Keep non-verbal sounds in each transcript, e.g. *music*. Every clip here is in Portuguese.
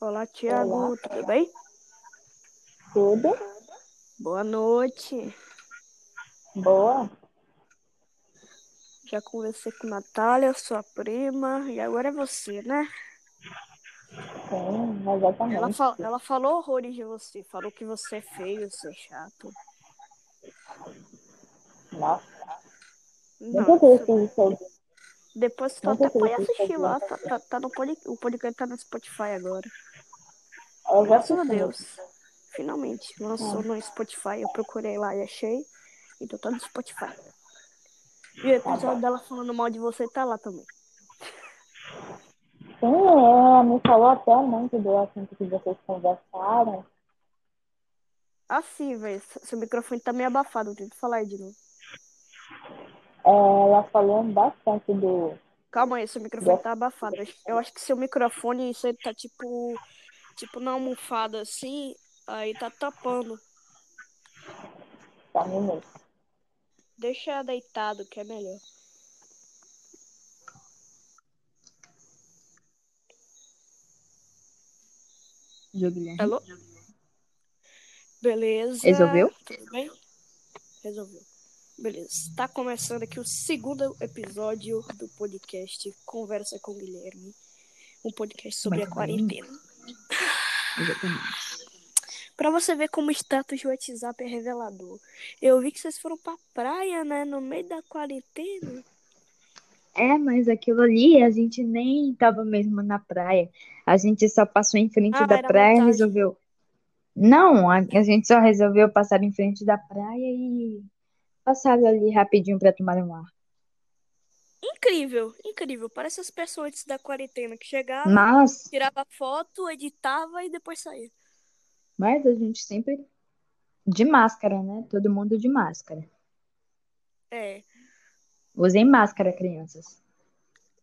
Olá, Tiago, Olá. tudo bem? Tudo? Boa noite. Boa? Já conversei com Natália, sua prima, e agora é você, né? Sim, exatamente. Ela, fa- ela falou horrores de você, falou que você é feio, você é chato. Nossa, nunca isso sobre. depois tu até pode assistir lá, ela. tá, tá, tá no pod, o podcast tá no Spotify agora. Graças a. Deus. Finalmente, lançou no Spotify, eu procurei lá e achei, então tá no Spotify. E o episódio dela falando mal de você tá lá também. Sim, ela me falou até muito do assunto que vocês conversaram. Assim, velho, seu microfone tá meio abafado, tenta falar aí de novo. É, ela falou bastante do. Calma aí, seu microfone tá abafado. Eu acho que seu microfone, isso aí tá tipo. Tipo na almofada assim, aí tá tapando. Um minuto. Deixa deitado que é melhor. Guilherme. Alô? Beleza. Resolveu? Tudo bem? Resolveu. Beleza. Tá começando aqui o segundo episódio do podcast Conversa com Guilherme. Um podcast sobre Muito a bem. quarentena. Exatamente. Pra você ver como o status do WhatsApp é revelador. Eu vi que vocês foram pra praia, né? No meio da quarentena. É, mas aquilo ali a gente nem tava mesmo na praia. A gente só passou em frente Ah, da praia e resolveu. Não, a, a gente só resolveu passar em frente da praia e passar ali rapidinho pra tomar um ar. Incrível, incrível. Parece as pessoas antes da quarentena que chegavam, Mas, tirava foto, editava e depois saía. mas a gente sempre de máscara, né? Todo mundo de máscara. É, Usem máscara, crianças.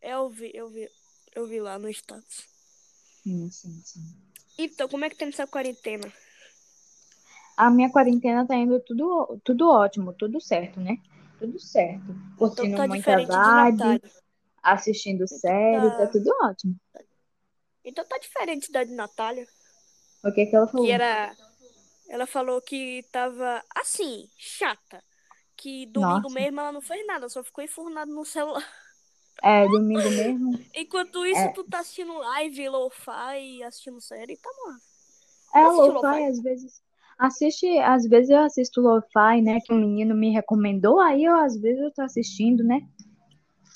eu vi, eu vi, eu vi lá no status. Sim, sim, sim. Então, como é que tá nessa quarentena? A minha quarentena tá indo tudo, tudo ótimo, tudo certo, né? Tudo certo. Então Curtindo tá muita diferente de vibe, assistindo série, tá- tá tudo ótimo. Então tá diferente da de Natália, O que que ela falou? que era ela falou que tava assim, chata. Que domingo Nossa. mesmo ela não fez nada, só ficou enfurnada no celular. É, domingo mesmo. *laughs* Enquanto isso, É. tu tá assistindo live, lo-fi, assistindo série, tá bom. É, lo-fi, lo-fi? às vezes. Assiste, às vezes eu assisto lo-fi, né? Que um menino me recomendou, aí eu às vezes eu tô assistindo, né?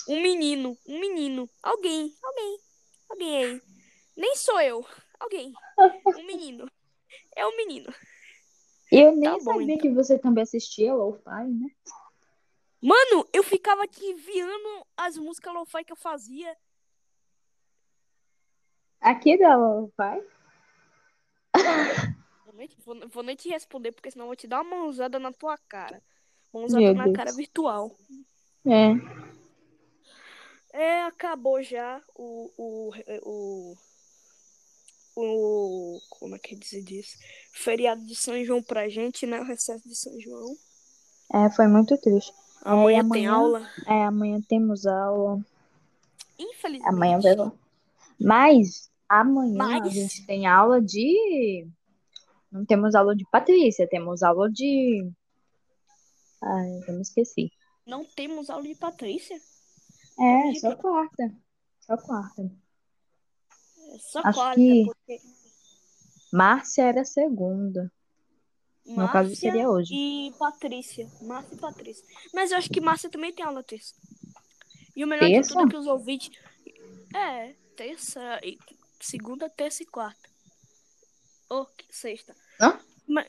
Um menino, um menino. Alguém, alguém, alguém aí. Nem sou eu. Alguém. Um menino. É um menino. Eu nem Tá bom, sabia então. que você também assistia lo-fi, né? Mano, eu ficava te enviando as músicas lo-fi que eu fazia. Aqui da lo-fi? *laughs* Vou nem, vou, vou nem te responder, porque senão eu vou te dar uma mãozada na tua cara. Mãozada Meu na Deus. cara virtual. É. É, acabou já o. O. O. o como é que se diz? Feriado de São João pra gente, né? O recesso de São João. É, foi muito triste. Amanhã, amanhã- tem aula. É, amanhã temos aula. Infelizmente. Amanhã vai. Mas amanhã a Mas- gente tem aula de. Não temos aula de Patrícia, temos aula de. Ai, eu me esqueci. Não temos aula de Patrícia? É, só quarta. Só quarta. É só Acho quarta, que- porque Márcia era segunda. No caso, Márcia seria hoje. E Patrícia. Márcia e Patrícia. Mas eu acho que Márcia também tem aula terça. E o melhor de Terça? tudo é que os ouvintes. É, terça, segunda, terça e quarta. Ou sexta. Hã?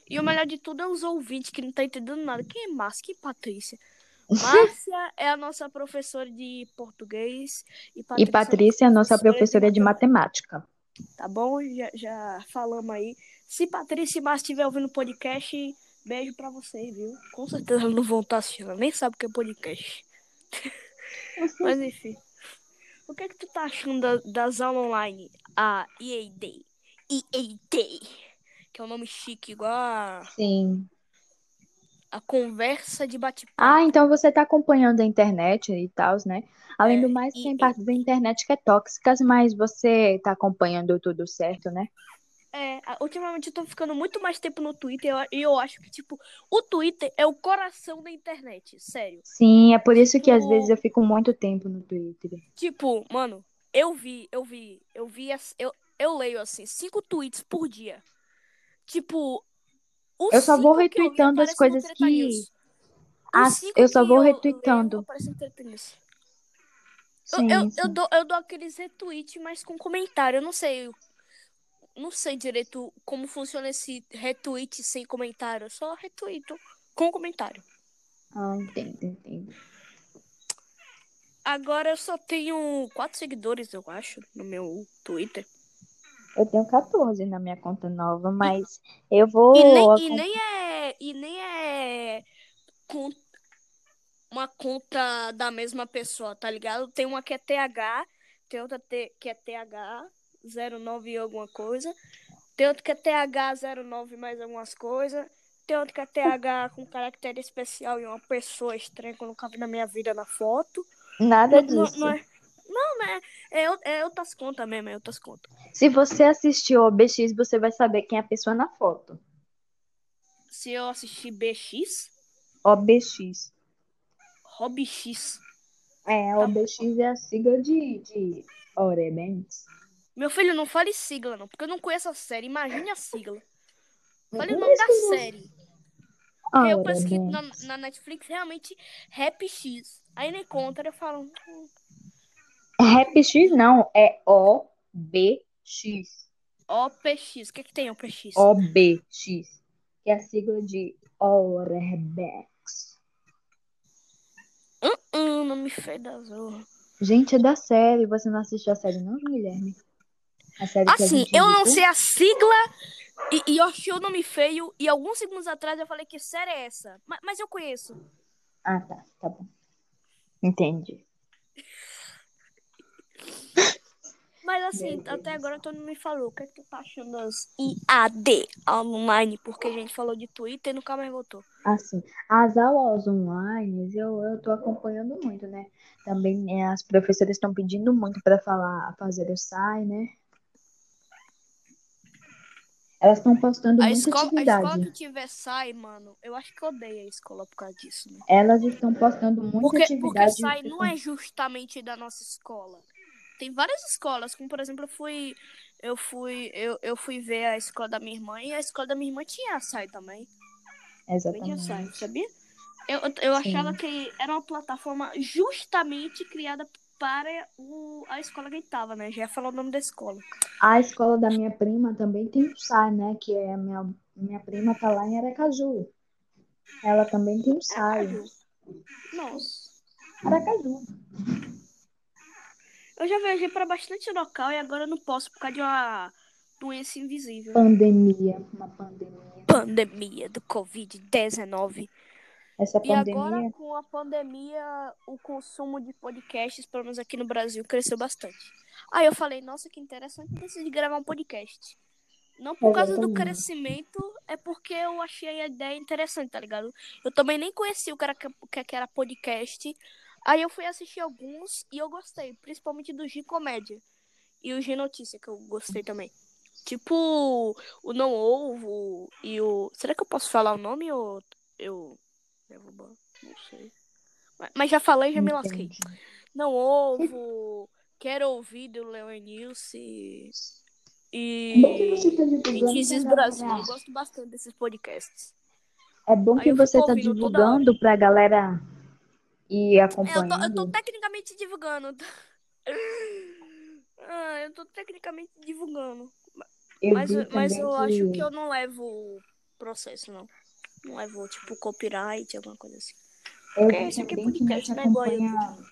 E o melhor de tudo é os ouvintes que não tá entendendo nada. Quem é Márcia? Quem é Patrícia? *laughs* Márcia é a nossa professora de português. E Patrícia, E Patrícia é a nossa professora de matemática. matemática. Tá bom? Já, já falamos aí. Se Patrícia e Márcia estiver ouvindo o podcast, beijo pra vocês, viu? Com certeza não vão estar assistindo. Ela nem sabe o que é podcast. *laughs* Mas enfim. O que é que tu tá achando da- das aulas online? A EA Day. EA Day. Que é um nome chique, igual a... Sim. a conversa de bate-papo. Ah, então você tá acompanhando a internet e tal, né? Além É, do mais, e- tem e- parte da internet que é tóxicas, mas você tá acompanhando tudo certo, né? É, ultimamente eu tô ficando muito mais tempo no Twitter e eu, acho que, tipo, o Twitter é o coração da internet, sério. Sim, é por isso que às Tipo- vezes eu fico muito tempo no Twitter. Tipo, mano, eu vi, eu vi, eu vi, eu, eu leio, assim, cinco tweets por dia. Tipo, Eu só vou eu retweetando as coisas que- cinco eu só vou eu retweetando. Eu, eu, eu, dou, eu dou aqueles retweets, mas com comentário. Eu não sei. Não sei direito como funciona esse retweet sem comentário. Eu só retweeto com comentário. Ah, entendo, entendo. Agora eu só tenho quatro seguidores, eu acho, no meu Twitter. Eu tenho 14 na minha conta nova, mas eu vou. E nem, e nem é. E nem é. con- uma conta da mesma pessoa, tá ligado? Tem uma que é TH, tem outra que é TH 09 e alguma coisa. Tem outra que é TH 09 mais algumas coisas. Tem outra que é TH com caractere especial e uma pessoa estranha que eu nunca vi na minha vida na foto. Nada Não, não, disso. não é. Não, né? É, é outras contas mesmo, é outras contas. Se você assistiu o OBX, você vai saber quem é a pessoa na foto. Se eu assistir BX, OBX. Hobby X. É, Tá OBX é a sigla de, de Orebens. Meu filho, não fale sigla, não, porque eu não conheço a série. Imagine a sigla. Fale o Não nome da escreveu. série. Porque eu que na, na Netflix realmente Rap X. Aí nem conta, eu falo. hum, Rap X não, é OBX. OPX. O que, que tem OPX? OBX. Que é a sigla de Orebex. Hum, hum, não me fez da zorra. Gente, é da série. Você não assistiu a série, não, Guilherme? A série Assim, eu não sei a sigla e, e eu achei o nome feio. E alguns segundos atrás eu falei que série é essa. Mas, mas eu conheço. Ah, tá. Tá bom. Entendi. Mas assim, até agora tu não me falou. O que, é que tu tá achando das IAD online? Porque a gente falou de Twitter e nunca mais voltou. Assim, as aulas online, eu, eu tô acompanhando muito, né? Também é, as professoras estão pedindo muito para falar, fazer o SAI, né? Elas estão postando A muita escola, a atividade. escola que tiver sai, mano, eu acho que eu odeio a escola por causa disso, né? Elas estão postando muita Porque, porque atividade. sai não é justamente da nossa escola. Tem várias escolas, como por exemplo, eu fui. Eu fui. Eu, eu fui ver a escola da minha irmã e a escola da minha irmã tinha a SAI também. Também tinha Exatamente. sabia? Eu, eu, Sim. achava que era uma plataforma justamente criada para o, a escola que ele tava, né? Já falar o nome da escola. A escola da minha prima também tem o SAI, né? Que é a minha, minha prima tá lá em Aracaju. Ela também tem o SAI. Aracaju. Nossa. Aracaju. Eu já viajei para bastante local e agora eu não posso por causa de uma doença invisível. Pandemia, uma pandemia. Pandemia do Covid-19. Essa E agora, pandemia com a pandemia, o consumo de podcasts, pelo menos aqui no Brasil, cresceu bastante. Aí eu falei, nossa, que interessante, decidi gravar um podcast. Não por causa do crescimento, é porque eu achei a ideia interessante, tá ligado? Eu também nem conhecia o que era, o que era podcast. Aí eu fui assistir alguns e eu gostei, principalmente do G Comédia. E o G Notícia, que eu gostei também. Tipo, o Não Ovo e o. Será que eu posso falar o nome ou eu. Derrubar? Não sei. Mas- já falei, já me lasquei. Não Ovo, Quero Ouvir do É que você e. tá divulgando Notícias pra Brasil. galera. Eu gosto bastante desses podcasts. É bom que eu você tá divulgando pra galera ir É, eu tô, eu tô acompanhando. tecnicamente divulgando. *laughs* Ah, eu tô tecnicamente divulgando. Eu Mas, mas eu acho que que eu não levo processo, não. Não levo, tipo, copyright, alguma coisa assim. eu Porque vi isso aqui é também que é igual a acompanha. YouTube.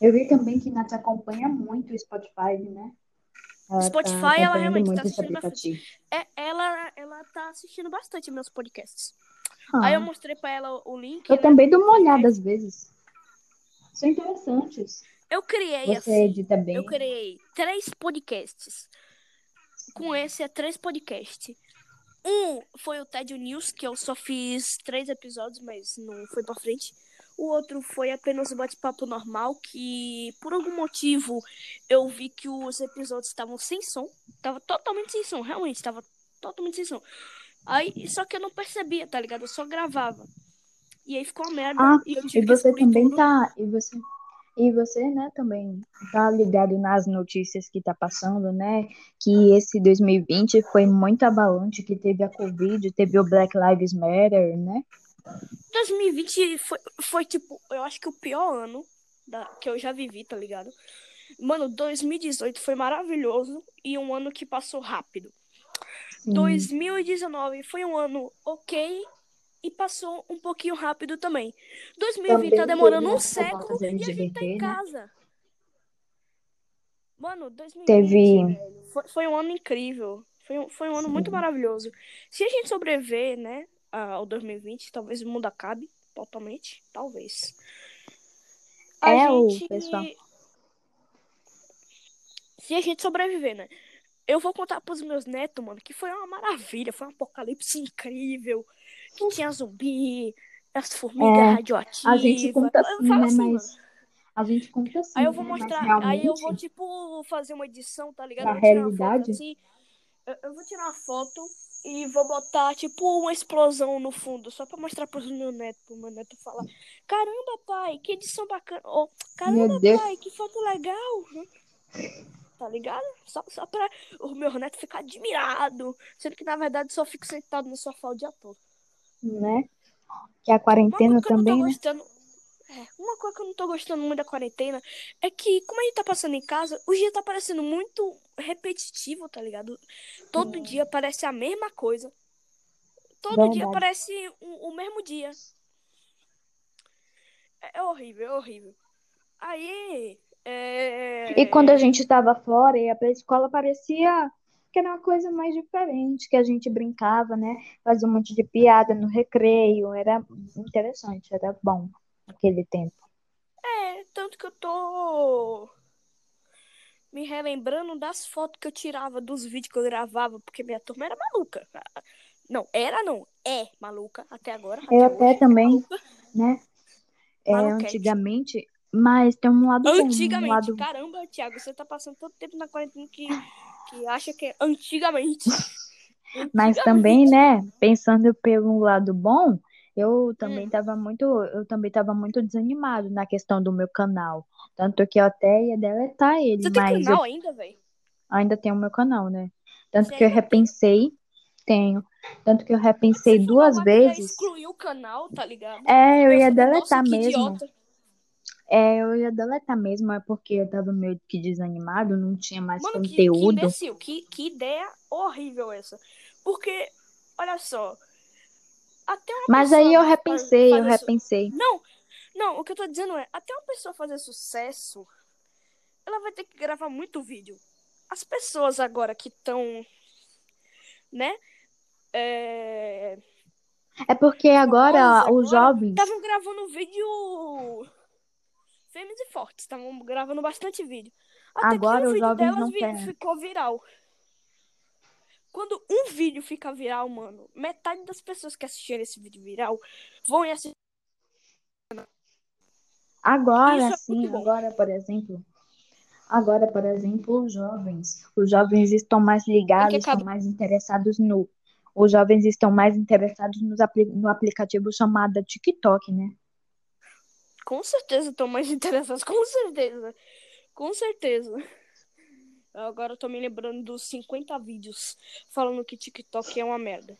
Eu vi também que Nath acompanha muito o Spotify, né? Ela Spotify, tá ela acompanhando realmente tá esse assistindo bastante. É, ela, ela tá assistindo bastante meus podcasts. Aí eu Ah, mostrei pra ela o link, eu né? também dou uma olhada às vezes. São interessantes. Eu criei Você assim. edita bem. Eu criei três podcasts. Com esse é três podcasts. Um foi o Ted News, que eu só fiz três episódios, mas não foi pra frente. O outro foi apenas um bate-papo normal, que por algum motivo eu vi que os episódios estavam sem som. Tava totalmente sem som, realmente, tava totalmente sem som. Aí, só que eu não percebia, tá ligado? Eu só gravava. E aí ficou uma merda. Ah, e e você também tudo. tá. E você, e você, né, também tá ligado nas notícias que tá passando, né? Que esse 2020 foi muito abalante, que teve a Covid, teve o Black Lives Matter, né? 2020 foi, foi tipo, eu acho que o pior ano da, que eu já vivi, tá ligado? Mano, 2018 foi maravilhoso e um ano que passou rápido. Sim. 2019 foi um ano ok e passou um pouquinho rápido também. 2020 tá Também demorando teve um século e a gente tá em né? casa. Mano, 2020 Teve. foi, foi um ano incrível. Foi, um- foi um ano muito Sim. maravilhoso. Se a gente sobreviver, né, ao 2020, talvez o mundo acabe totalmente. Talvez. A É, o gente. pessoal. Se a gente sobreviver, né? Eu vou contar pros meus netos, mano, que foi uma maravilha, foi um apocalipse incrível. Que tinha zumbi, as formigas É, radioativas. A gente conta assim, né? assim, Mas mano. a gente conta assim, Aí eu vou né? Mostrar, aí eu vou, tipo, fazer uma edição, tá ligado? na Eu vou tirar uma foto realidade, assim. Eu, eu vou tirar uma foto e vou botar, tipo, uma explosão no fundo, só pra mostrar pros meu neto, pro meu neto falar: Caramba, pai, que edição bacana. Ou, Caramba, pai, que foto legal. Tá ligado? Só, só pra o meu neto ficar admirado. Sendo que, na verdade, só fico sentado no sofá o dia todo. Né? Que a quarentena também, né? gostando. É, uma coisa que eu não tô gostando muito da quarentena é que, como a gente tá passando em casa, o dia tá parecendo muito repetitivo, tá ligado? Todo dia parece a mesma coisa. Todo dia verdade. parece o, o mesmo dia. É, é horrível, é horrível. Aí, E quando a é... gente estava fora, ia pra escola, parecia que era uma coisa mais diferente, que a gente brincava, né? Fazia um monte de piada no recreio, era interessante, era bom aquele tempo. É, tanto que eu tô me relembrando das fotos que eu tirava, dos vídeos que eu gravava, porque minha turma era maluca. Não, era não, é maluca até agora, Eu até até hoje, é também, maluca, né? É, antigamente, mas tem um lado bom, um Antigamente, lado, caramba, Thiago, você tá passando tanto tempo na quarentena que, que acha que é antigamente. *laughs* mas também, né? Pensando pelo lado bom, eu também Hum, estava muito, eu também estava muito desanimado na questão do meu canal, tanto que eu até ia deletar ele, você tem mas eu canal ainda, velho? ainda tenho o meu canal, né? Tanto Você que eu tem? repensei, tenho, tanto que eu repensei Se for duas vezes. excluiu o canal, tá ligado? É, eu Eu ia nossa, deletar que mesmo. idiota. É, eu ia deletar mesmo, é porque eu tava meio que desanimado, não tinha mais Mano, que, que conteúdo. imbecil, que, que ideia horrível essa. Porque, olha só, até uma Mas aí eu faz, repensei, eu fazer su... repensei. Não, não, o que eu tô dizendo é, até uma pessoa fazer sucesso, ela vai ter que gravar muito vídeo. As pessoas agora que estão, né, é, É porque agora os agora, jovens, estavam gravando vídeo firmes e fortes, estavam gravando bastante vídeo. Até que agora um os vídeo delas vi- ficou viral. Quando um vídeo fica viral, mano, metade das pessoas que assistiram esse vídeo viral vão e assistir. Agora é sim, agora, por exemplo, agora, por exemplo, os jovens, os jovens estão mais que ligados, estão mais interessados no, os jovens estão mais interessados nos apli- no aplicativo chamado TikTok, né? Com certeza estão mais *laughs* interessados. Com certeza. Com certeza. Agora eu tô me lembrando dos 50 vídeos falando que TikTok é uma merda.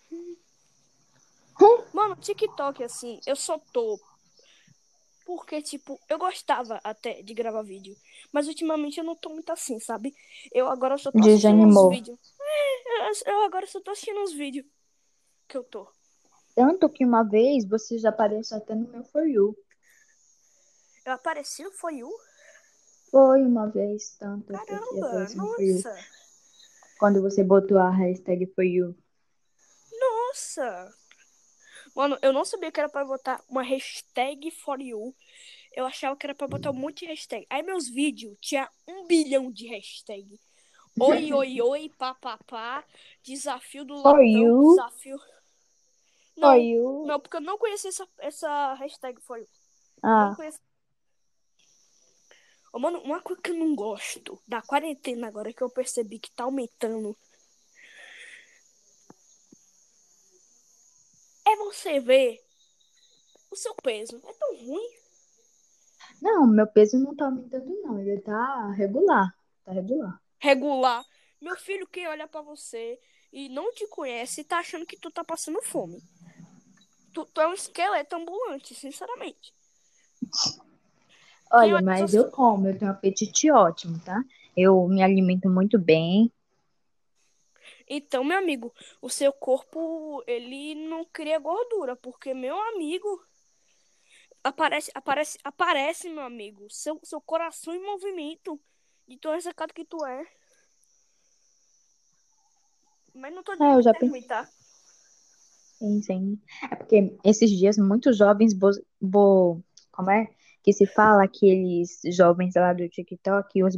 Mano, TikTok, assim, eu só tô. Porque, tipo, eu gostava até de gravar vídeo. Mas ultimamente eu não tô muito assim, sabe? Eu agora só tô assistindo uns Desanimou. vídeos. É, eu, eu agora só tô assistindo uns vídeos que eu tô. Tanto que uma vez você já apareceu até no meu For You. Eu apareci no For You? Foi uma vez, tanto Caramba, nossa. Quando você botou a hashtag For You. Nossa. Mano, eu não sabia que era pra botar uma hashtag for you. Eu achava que era pra botar um monte de hashtag. Aí meus vídeos tinha um bilhão de hashtag. Oi, oi, *laughs* oi, pá, pá, pá. Desafio do For latão. Desafio. Não, For you. não, porque eu não conheço essa, essa hashtag for you. Ah, Não conheço. Ô, mano, uma coisa que eu não gosto da quarentena agora que eu percebi que tá aumentando é você ver o seu peso. É tão ruim. não, meu peso não tá aumentando, não. Ele tá regular. Tá regular. regular. Meu filho, quem olha pra você e não te conhece, tá achando que tu tá passando fome. Tu, tu é um esqueleto ambulante, sinceramente. Olha, mas eu como, eu tenho um apetite ótimo, tá? Eu me alimento muito bem. Então, meu amigo, o seu corpo, ele não cria gordura, porque, meu amigo, aparece, aparece, aparece, meu amigo, seu, seu coração em movimento, de tão ressecado que tu é. Mas não tô É, eu dizendo já que é ruim, tá? Sim, sim. É porque esses dias muitos jovens bo, bo- como é que se fala aqueles jovens lá do TikTok, os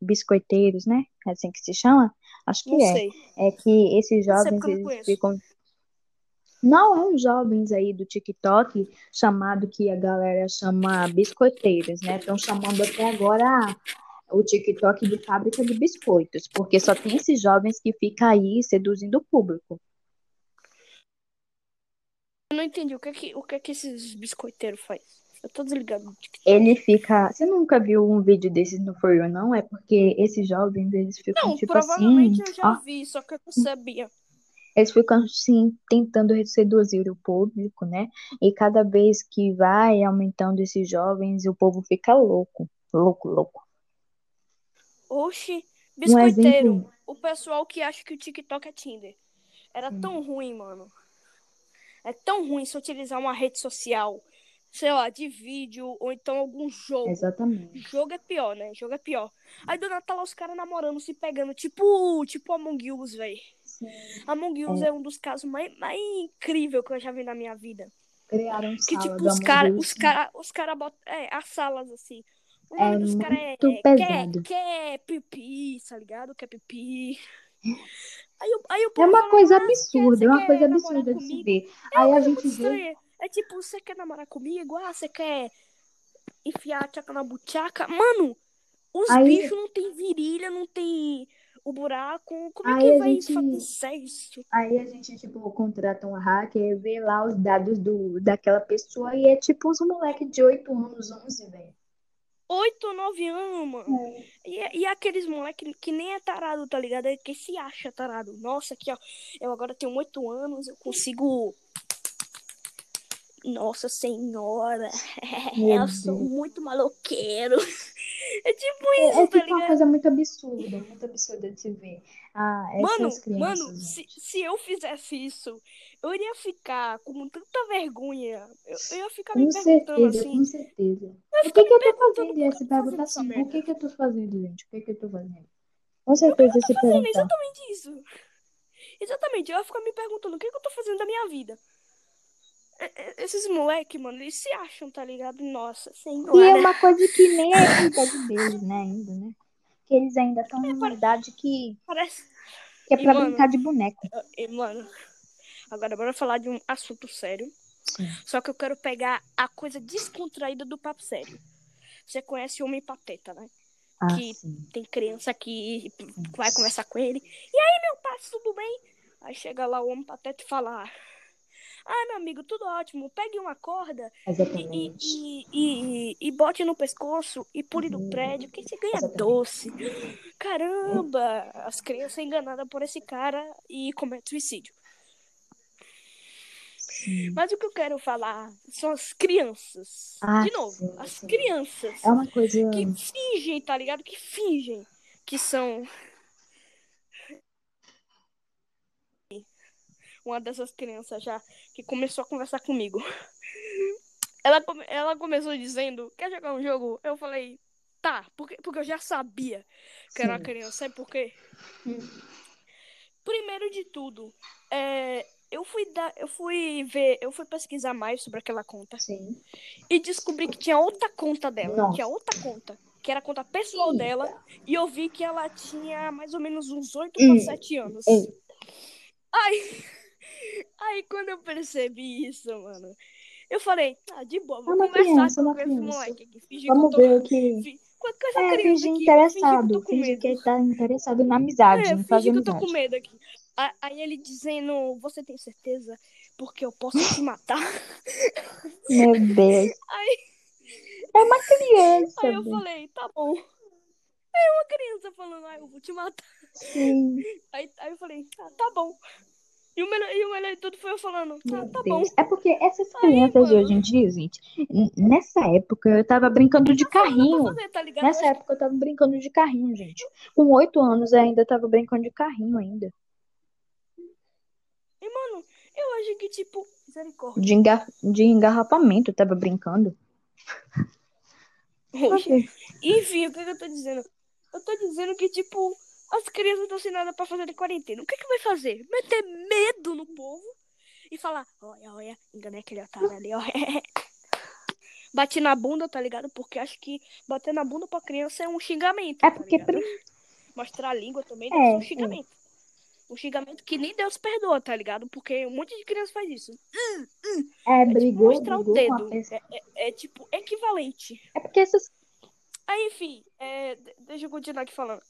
biscoiteiros, né? É assim que se chama? Acho que Não é. sei. É que esses jovens não eles ficam Não, é uns jovens aí do TikTok chamado que a galera chama biscoiteiros, né? Estão chamando até agora o TikTok de fábrica de biscoitos, porque só tem esses jovens que ficam aí seduzindo o público. Eu não entendi o que que, o que que esses biscoiteiros faz. Eu tô desligado. do TikTok. Ele fica. Você nunca viu um vídeo desses no For You, não? É porque esses jovens, eles ficam Não, tipo provavelmente assim. eu já ó, vi, só que eu não sabia. eles ficam assim, tentando seduzir o público, né? E cada vez que vai aumentando esses jovens, o povo fica louco. Louco, louco. Oxi, Um biscoiteiro. exemplo. O pessoal que acha que o TikTok é Tinder. Era Hum. tão ruim, mano. É tão ruim se utilizar uma rede social, sei lá, de vídeo ou então algum jogo. Exatamente. Jogo é pior, né? Jogo é pior. Aí do nada tá lá os caras namorando, se pegando, tipo, tipo Among Us, velho. Among Us é. um dos casos mais, mais incríveis que eu já vi na minha vida. Criaram Que sala tipo, os caras, os cara, os cara botam, é, as salas assim. O É dos caras é, é quer, pesado. quer pipi, tá ligado? Quer pipi. Aí, aí o É uma coisa ah, quer, absurda, é uma quer coisa absurda de se ver. É Aí a gente vê. É tipo, você quer namorar comigo? Ah, você quer enfiar a tchaca na buchaca? Mano, os Aí, bichos não tem virilha, não tem o buraco. Como é aí que a vai gente. fazer sexo? Aí a gente, tipo, contrata um hacker, vê lá os dados do, daquela pessoa e é tipo uns moleque de 8 anos, 11, velho. 8, 9 anos, mano. É. E, e aqueles moleque que nem é tarado, tá ligado? É que se acha tarado. Nossa, aqui, ó. Eu agora tenho 8 anos, eu consigo. Nossa senhora, *laughs* Meu eu sou Deus. muito maloqueiro. *laughs* É tipo É, isso, é tá tipo uma coisa muito absurda, muito absurda de se ver. Ah, Mano, essas mano, crianças, se, gente. se eu fizesse isso, eu iria ficar com tanta vergonha. Eu, eu ia ficar Com me perguntando certeza, assim. com certeza. Eu O que que eu tô fazendo? Ia que se eu perguntar essa assim, o que que eu tô fazendo, gente? O que que eu tô fazendo? Com Eu certeza tô se fazendo perguntar. exatamente isso. Exatamente, eu ia ficar me perguntando o que, que eu tô fazendo da minha vida. É- é- Esses moleque, mano, eles se acham, tá ligado? Nossa E é senhora. uma coisa que nem é a idade deles, né, ainda, né? Que eles ainda estão É, numa pare- idade que, parece. que é E, pra mano, brincar de boneco. e, mano, agora bora falar de um assunto sério. Sim. Só que eu quero pegar a coisa descontraída do papo sério. Você conhece o Homem Pateta, né? Ah, Que sim. tem criança que vai conversar com ele. E aí, meu pai, tudo bem? Aí chega lá o Homem Pateta e fala: Ah, meu amigo, tudo ótimo. Pegue uma corda e, e, e, e, bote no pescoço e pule do Uhum. prédio, que você ganha doce. Caramba! As crianças enganadas por esse cara e cometem suicídio. Sim. Mas o que eu quero falar são as crianças. Ah, De novo, sim, as sim. crianças É uma coisa. que fingem, tá ligado? Que fingem que são uma dessas crianças já que começou a conversar comigo. *laughs* Ela, come- ela começou dizendo, quer jogar um jogo? Eu falei, tá, porque, porque eu já sabia que era uma Sim. criança. Sabe por quê? Primeiro de tudo, é, eu fui dar, eu fui ver, eu fui pesquisar mais sobre aquela conta Sim. e descobri que tinha outra conta dela, Nossa. tinha outra conta. que era a conta pessoal Eita. dela, e eu vi que ela tinha mais ou menos uns 8 Hum. para 7 anos. Eita. Aí, aí quando eu percebi isso, mano, eu falei, ah, de boa, vou É conversar criança, com esse moleque aqui. Fingir Vamos que eu tô, ver o que. com com essa É, criança fingir aqui, interessado. com Fingir que ele tá interessado na amizade, É, fingi fazer que eu tô com amizade. medo aqui. Aí ele dizendo, você tem certeza? Porque eu posso te matar. *laughs* Meu Deus. *laughs* Aí, É uma criança, aí eu falei, tá bom. Aí uma criança falando, ah, eu vou te matar. Sim, Aí, aí eu falei, ah, tá bom. E o melhor, e o melhor de tudo foi eu falando, ah, meu tá bom. É porque essas Aí, crianças de mano, hoje em dia, gente, nessa época eu tava brincando de carrinho. fazer, tá Nessa época eu tava brincando de carrinho, gente. Com oito anos eu ainda tava brincando de carrinho ainda. E, mano, eu acho que, tipo, misericórdia. De, engar... de engarrafamento eu tava brincando. *laughs* Enfim, o que eu tô dizendo? Eu tô dizendo que, tipo, as crianças estão sem nada pra fazer de quarentena. O que que vai fazer? Meter medo no povo e falar, olha, olha, enganei aquele otário ali, ó. *laughs* Bati na bunda, tá ligado? Porque acho que bater na bunda pra criança é um xingamento, É tá porque. ligado? Mostrar a língua também É, um é. xingamento. Um xingamento que nem Deus perdoa, tá ligado? Porque um monte de criança faz isso. É, É tipo brigou, mostrar o brigou a dedo. É, é- é, tipo equivalente. É porque essas. Aí, enfim, é, de- deixa eu continuar aqui falando.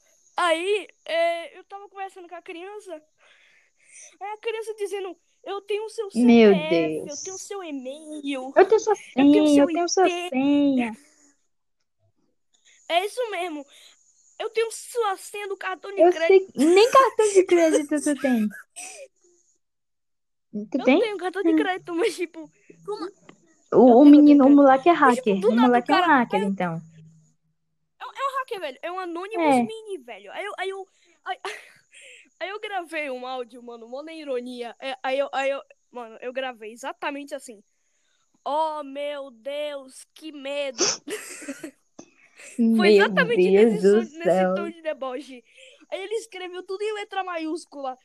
Aí, é, eu tava conversando com a criança. Aí a criança dizendo: Eu tenho o seu Meu CPF, eu Deus. tenho o seu e-mail, Eu tenho sua eu tenho senha, seu eu tenho sua senha. É isso mesmo. Eu tenho sua senha do cartão de Eu crédito. sei. Nem cartão de crédito tu tem. *laughs* Tu Eu tem? tenho cartão de crédito, mas tipo, como... eu O, o tenho, eu menino, o moleque é tipo, hacker. do O moleque é um cara. hacker, então. É um velho. É um Anonymous É. Mini, velho. Aí eu. Aí eu, aí, *laughs* aí eu gravei um áudio, mano, mó na ironia. É, Aí eu, aí eu. Mano, eu gravei exatamente assim. Oh, meu Deus, que medo. *laughs* Foi exatamente nesse, nesse tom de deboche. Aí ele escreveu tudo em letra maiúscula.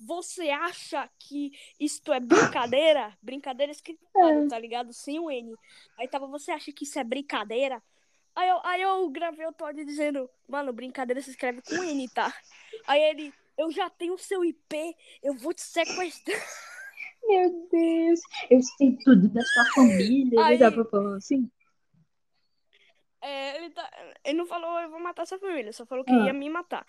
Você acha que isto é brincadeira? Brincadeira escrito errado, tá ligado? Sem o N. Aí tava, você acha que isso é brincadeira? Aí eu, aí eu gravei o Todd dizendo, mano, brincadeira se escreve com N, tá? Aí ele, eu já tenho o seu IP, eu vou te sequestrar. *laughs* Meu Deus. Eu sei tudo da sua família. Aí- Ele tava falando assim. É, ele, tá, ele não falou, eu vou matar sua família, só falou que Ah. ia me matar.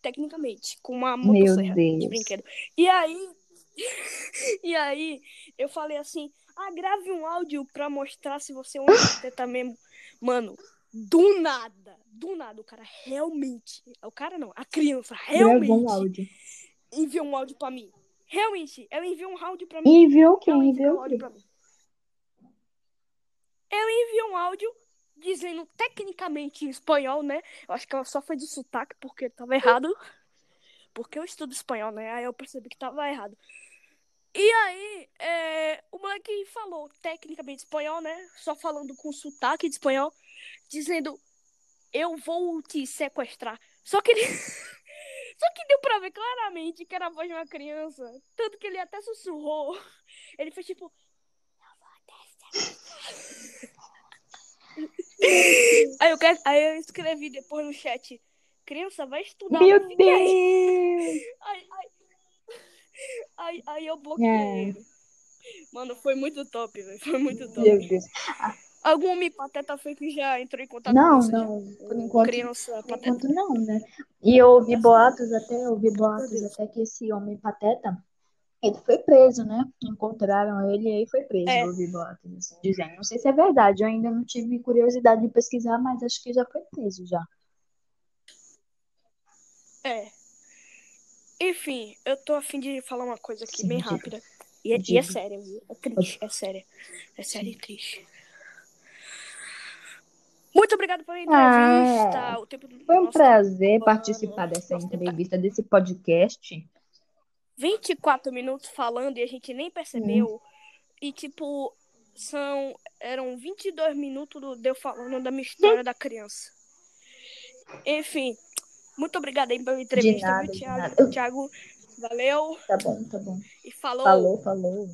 Tecnicamente, com uma motosserra de brinquedo. E aí, *laughs* e aí, eu falei assim, ah, grave um áudio pra mostrar se você é um *laughs* pateta mesmo. Mano, do nada, do nada, o cara realmente, o cara não, a criança Gravou um realmente áudio. enviou um áudio pra mim. Realmente, ela enviou um áudio pra mim. Enviou o quê? Ela Enviou um áudio pra mim. Ela enviou um áudio dizendo tecnicamente em espanhol, né? Eu acho que ela só foi de sotaque porque tava errado. Porque eu estudo espanhol, né? Aí eu percebi que tava errado. E aí, é, o moleque falou tecnicamente espanhol, né? Só falando com sotaque de espanhol, dizendo: Eu vou te sequestrar. Só que ele. *laughs* Só que deu pra ver claramente que era a voz de uma criança. Tanto que ele até sussurrou. Ele fez tipo. Aí eu, aí eu escrevi depois no chat. Criança, vai estudar. Meu. Deus. Aí, aí, aí, aí eu bloqueei É. Mano, foi muito top, velho. Foi muito top. Meu Deus. Algum homem pateta foi que já entrou em contato Não, com você? não. já? Por enquanto, Criança por enquanto não, né? E eu ouvi boatos até, eu ouvi boatos até que esse homem pateta, ele foi preso, né? Encontraram ele e aí foi preso, É. eu ouvi boatos assim, dizendo. Não sei se é verdade, eu ainda não tive curiosidade de pesquisar, mas acho que já foi preso já. É. Enfim, eu tô afim de falar uma coisa aqui Sim, bem rápida. E é, e é séria, viu? É triste, é séria. É séria e triste. Muito obrigado pela entrevista. Ah, Foi um nosso prazer participar dessa entrevista, desse podcast. 24 minutos falando e a gente nem percebeu. Hum. E, tipo, são. Eram 22 minutos do, de eu falando da minha história da criança. Enfim, muito obrigada aí pela entrevista, de Thiago? nada. Eu- Thiago, valeu Tá bom, tá bom. e falou. Falou, falou.